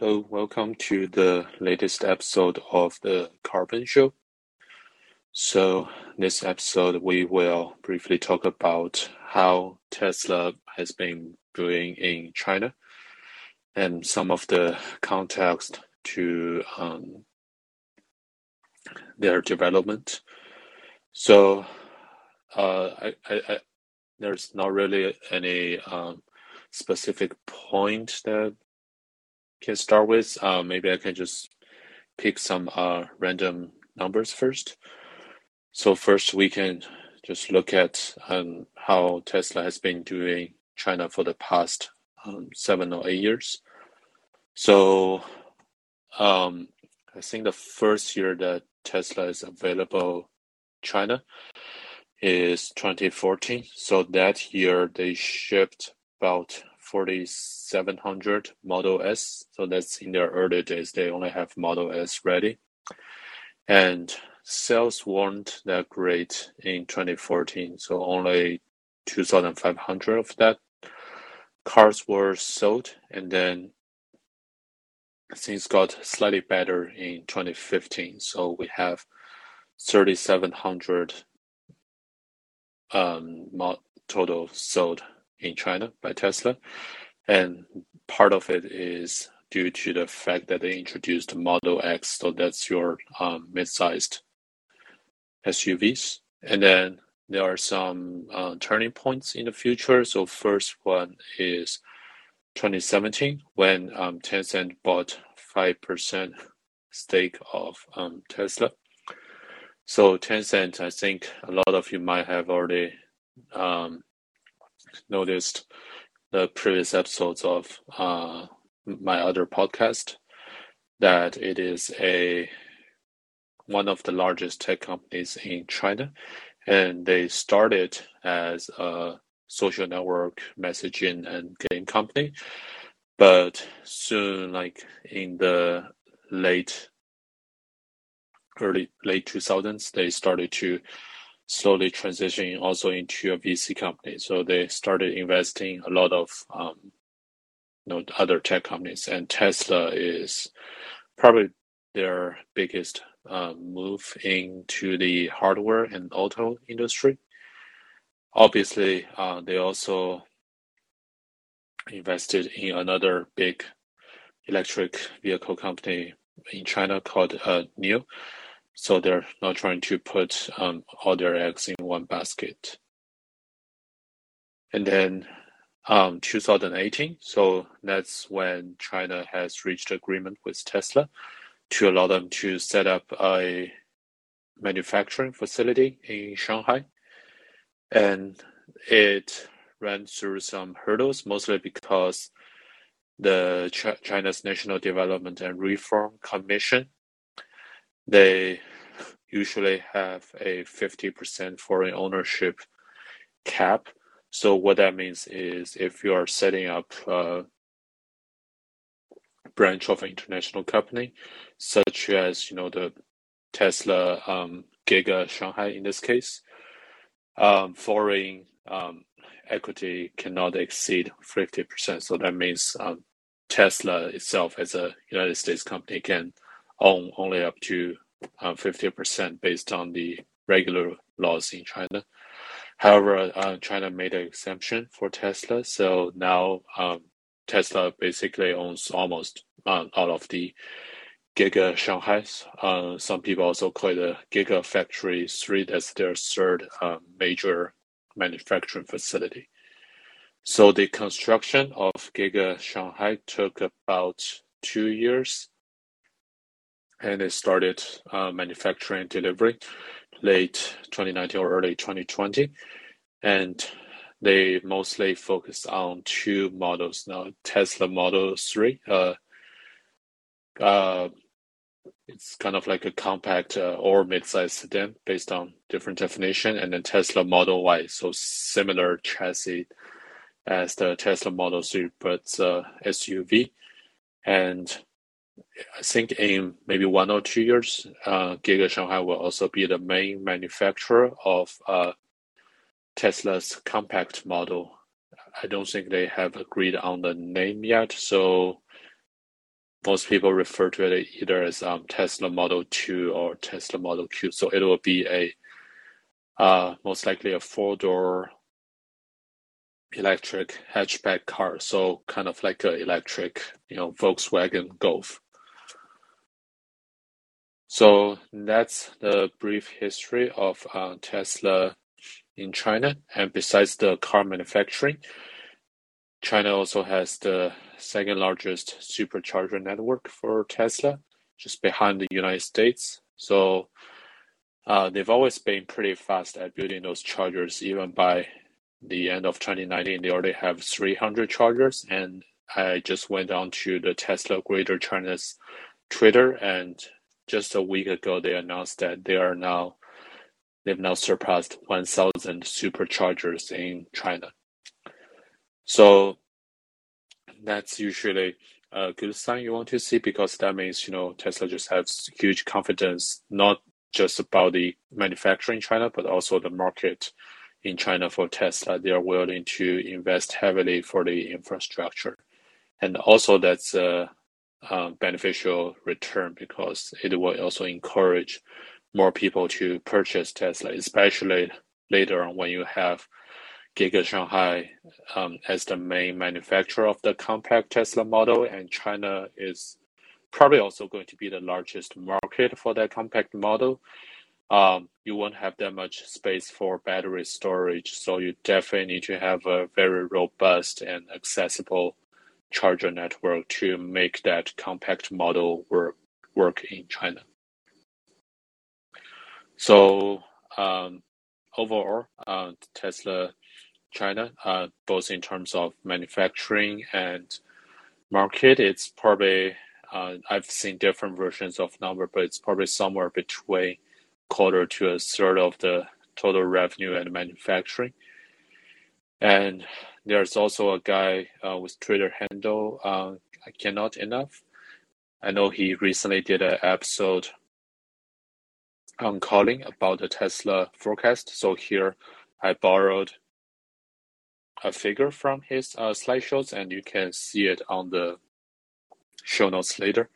Hello, welcome to the latest episode of the Carbon Show. So, this episode we will briefly talk about how Tesla has been doing in China and some of the context to um, their development. So, uh, I, I, I, there's not really any um, specific point that can start with. Uh, maybe I can just pick some uh, random numbers first. So first we can just look at um, how Tesla has been doing China for the past um, seven or eight years. So um, I think the first year that Tesla is available China is 2014. So that year they shipped about 4700 Model S. So that's in their early days. They only have Model S ready. And sales weren't that great in 2014. So only 2,500 of that cars were sold. And then things got slightly better in 2015. So we have 3,700 um, total sold in China by Tesla. And part of it is due to the fact that they introduced Model X, so that's your um, mid-sized SUVs. And then there are some uh, turning points in the future. So first one is 2017 when um, Tencent bought 5% stake of um, Tesla. So Tencent, I think a lot of you might have already um, noticed the previous episodes of uh, my other podcast that it is a one of the largest tech companies in China, and they started as a social network messaging and game company, but soon, like in the late early late 2000s, they started to slowly transitioning also into a VC company. So they started investing a lot of um, you know other tech companies, and Tesla is probably their biggest uh, move into the hardware and auto industry. Obviously, uh, they also invested in another big electric vehicle company in China called uh, NIO. So they're not trying to put um, all their eggs in one basket. And then um, 2018, so that's when China has reached agreement with Tesla to allow them to set up a manufacturing facility in Shanghai. And it ran through some hurdles, mostly because the Ch- China's National Development and Reform Commission they usually have a 50% foreign ownership cap. So what that means is if you are setting up a branch of an international company, such as you know the Tesla um, Giga Shanghai in this case, um, foreign um, equity cannot exceed 50%. So that means um, Tesla itself as a United States company can own only up to uh, 50% based on the regular laws in China. However, uh, China made an exemption for Tesla, so now um, Tesla basically owns almost uh, all of the Giga Shanghai. Uh, some people also call it the Giga Factory 3. That's their third uh, major manufacturing facility. So the construction of Giga Shanghai took about two years and it started uh, manufacturing delivery late 2019 or early 2020 and they mostly focus on two models now tesla model 3 uh, uh, it's kind of like a compact uh, or mid-sized sedan based on different definition and then tesla model y so similar chassis as the tesla model 3 but uh, suv and I think in maybe one or two years, uh, Giga Shanghai will also be the main manufacturer of uh, Tesla's compact model. I don't think they have agreed on the name yet, so most people refer to it either as um, Tesla Model 2 or Tesla Model Q. So it will be a uh, most likely a four door electric hatchback car. So kind of like a electric, you know, Volkswagen Golf. So that's the brief history of uh, Tesla in China. And besides the car manufacturing, China also has the second largest supercharger network for Tesla, just behind the United States. So uh, they've always been pretty fast at building those chargers. Even by the end of 2019, they already have 300 chargers. And I just went on to the Tesla Greater China's Twitter, and just a week ago, they announced that they are now they've now surpassed 1,000 superchargers in China. So that's usually a good sign you want to see because that means you know Tesla just has huge confidence not just about the manufacturing in China but also the market in China for Tesla. They are willing to invest heavily for the infrastructure, and also that's a, a beneficial return because it will also encourage more people to purchase Tesla, especially later on when you have Giga Shanghai um, as the main manufacturer of the compact Tesla model, and China is probably also going to be the largest market for that compact model. Um, you won't have that much space for battery storage, so you definitely need to have a very robust and accessible charger network to make that compact model work work in China. So um, overall, uh, Tesla China, uh, both in terms of manufacturing and market. It's probably uh, I've seen different versions of number, but it's probably somewhere between quarter to a third of the total revenue and manufacturing. And there's also a guy uh, with Twitter handle uh, I cannot enough. I know he recently did an episode on Callin about the Tesla forecast. So here I borrowed a figure from his uh, slideshows, and you can see it on the show notes later.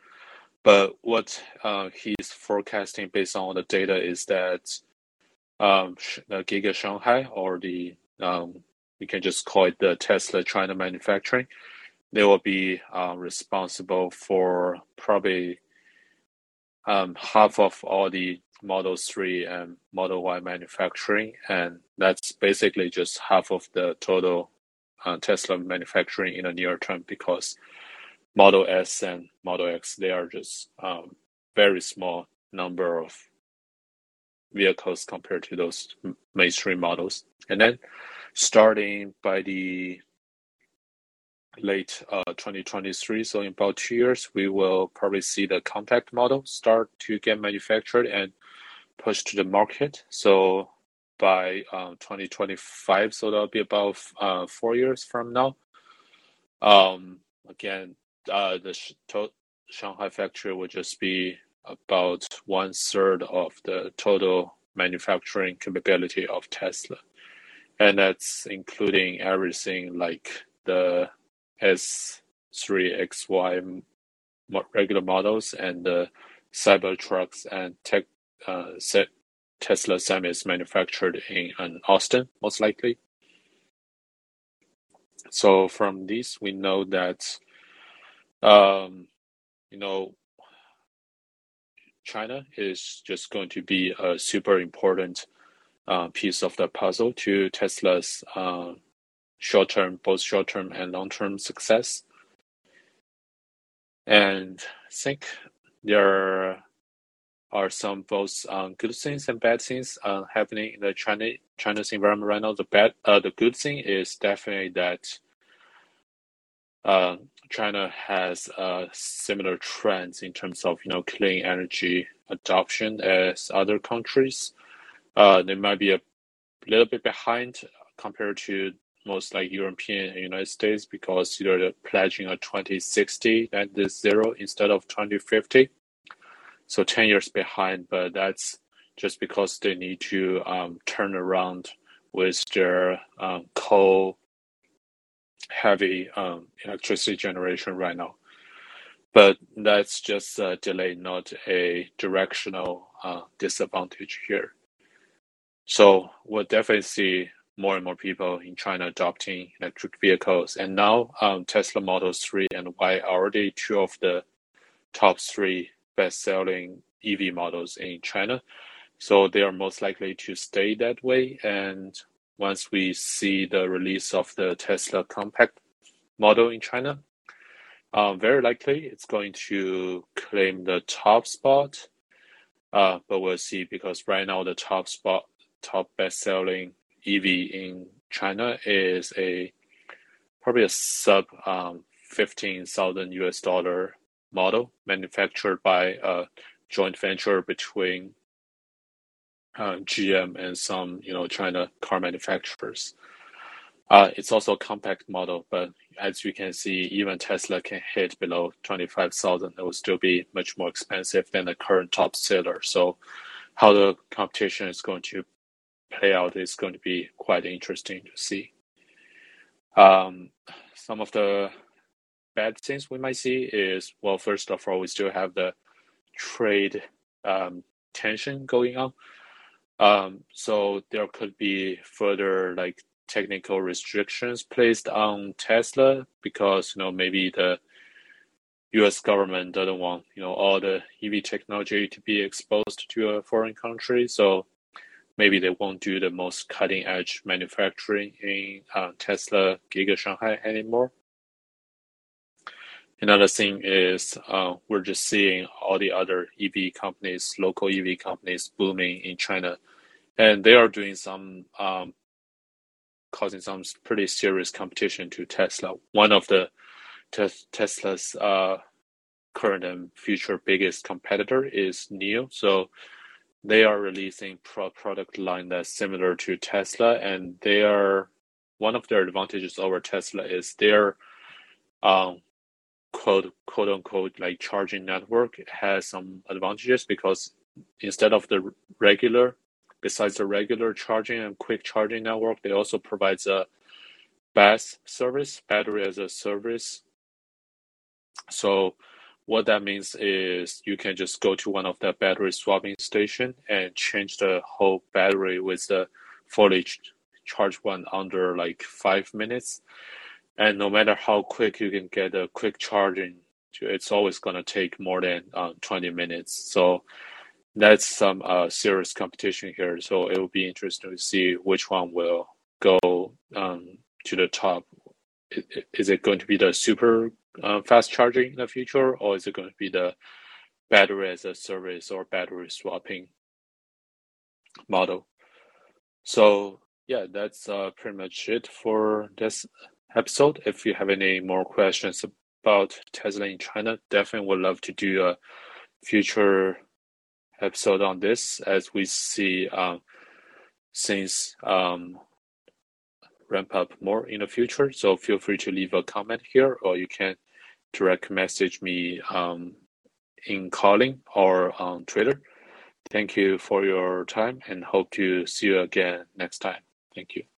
But what uh, he's forecasting based on the data is that um, the Giga Shanghai, or the um, you can just call it the Tesla China manufacturing, they will be uh, responsible for probably um, half of all the Model 3 and Model Y manufacturing, and that's basically just half of the total uh, Tesla manufacturing in the near term because Model S and Model X they are just um, very small number of vehicles compared to those mainstream models. And then starting by the late uh, 2023, so in about two years, we will probably see the compact model start to get manufactured and pushed to the market. So by uh, 2025, so that'll be about uh, four years from now. Um, again, uh, the Shanghai factory will just be about one third of the total manufacturing capability of Tesla. And that's including everything like the S3XY regular models and the Cybertrucks and tech uh, Tesla manufactured in Austin, most likely. So from this, we know that, um, you know, China is just going to be a super important uh, piece of the puzzle to Tesla's uh, short-term, both short-term and long-term success. And I think there are some both um, good things and bad things uh, happening in the China China's environment right now. The bad, uh, the good thing is definitely that uh, China has uh, similar trends in terms of you know clean energy adoption as other countries. Uh, they might be a little bit behind compared to most like European and United States because they're pledging a 2060 net zero instead of 2050 so 10 years behind, but that's just because they need to um, turn around with their um, coal heavy um, electricity generation right now. but that's just a delay, not a directional uh, disadvantage here. So we'll definitely see more and more people in China adopting electric vehicles. And now um, Tesla Model 3 and Y are already two of the top three best-selling EV models in China. So they are most likely to stay that way. And once we see the release of the Tesla compact model in China, um, very likely it's going to claim the top spot. Uh, but we'll see because right now the top spot, top best-selling EV in China is a probably a sub um, fifteen thousand US dollar model manufactured by a joint venture between uh, GM and some you know China car manufacturers. Uh, it's also a compact model, but as you can see, even Tesla can hit below 25,000. It will still be much more expensive than the current top seller. So how the competition is going to play out is going to be quite interesting to see. Um, some of the bad things we might see is well, first of all, we still have the trade um, tension going on. Um, so there could be further like technical restrictions placed on Tesla because you know maybe the U.S. government doesn't want you know all the EV technology to be exposed to a foreign country. So maybe they won't do the most cutting edge manufacturing in uh, Tesla Giga Shanghai anymore. Another thing is uh, we're just seeing all the other EV companies, local EV companies booming in China, and they are doing some um, causing some pretty serious competition to Tesla. One of the te- Tesla's uh, current and future biggest competitor is NIO. So they are releasing pro product line that's similar to Tesla, and they are one of their advantages over Tesla is their um, quote quote unquote like charging network has some advantages because instead of the regular besides the regular charging and quick charging network they also provides a BaaS service battery as a service. So what that means is you can just go to one of the battery swapping station and change the whole battery with the fully charged one under like five minutes. And no matter how quick you can get a quick charging, it's always going to take more than uh, 20 minutes. So that's some uh, serious competition here. So it will be interesting to see which one will go um, to the top. Is it going to be the super uh, fast charging in the future, or is it going to be the battery as a service or battery swapping model? So yeah, that's uh, pretty much it for this episode. If you have any more questions about Tesla in China, definitely would love to do a future episode on this as we see um, things um, ramp up more in the future. So feel free to leave a comment here, or you can direct message me um, in Callin or on Twitter. Thank you for your time and hope to see you again next time. Thank you.